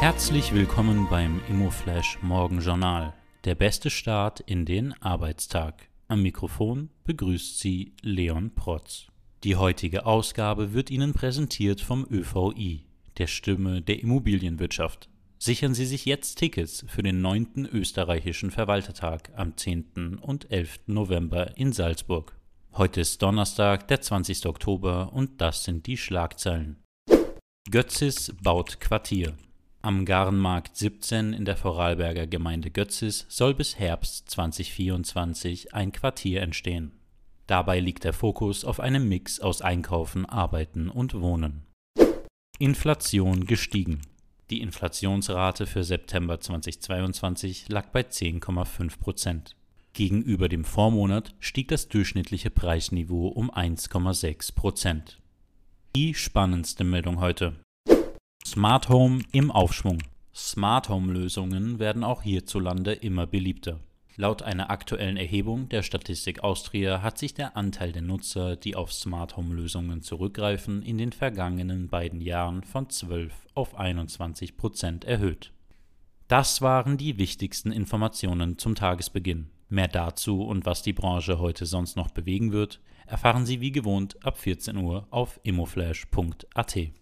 Herzlich willkommen beim Immoflash Morgenjournal. Der beste Start in den Arbeitstag. Am Mikrofon begrüßt Sie Leon Protz. Die heutige Ausgabe wird Ihnen präsentiert vom ÖVI, der Stimme der Immobilienwirtschaft. Sichern Sie sich jetzt Tickets für den 9. österreichischen Verwaltertag am 10. und 11. November in Salzburg. Heute ist Donnerstag, der 20. Oktober und das sind die Schlagzeilen. Götzis baut Quartier. Am Garnmarkt 17 in der Vorarlberger Gemeinde Götzis soll bis Herbst 2024 ein Quartier entstehen. Dabei liegt der Fokus auf einem Mix aus Einkaufen, Arbeiten und Wohnen. Inflation gestiegen. Die Inflationsrate für September 2022 lag bei 10,5 Prozent. Gegenüber dem Vormonat stieg das durchschnittliche Preisniveau um 1,6 Prozent. Die spannendste Meldung heute. Smart Home im Aufschwung. Smart Home Lösungen werden auch hierzulande immer beliebter. Laut einer aktuellen Erhebung der Statistik Austria hat sich der Anteil der Nutzer, die auf Smart Home Lösungen zurückgreifen, in den vergangenen beiden Jahren von 12 auf 21 Prozent erhöht. Das waren die wichtigsten Informationen zum Tagesbeginn. Mehr dazu und was die Branche heute sonst noch bewegen wird, erfahren Sie wie gewohnt ab 14 Uhr auf immoflash.at.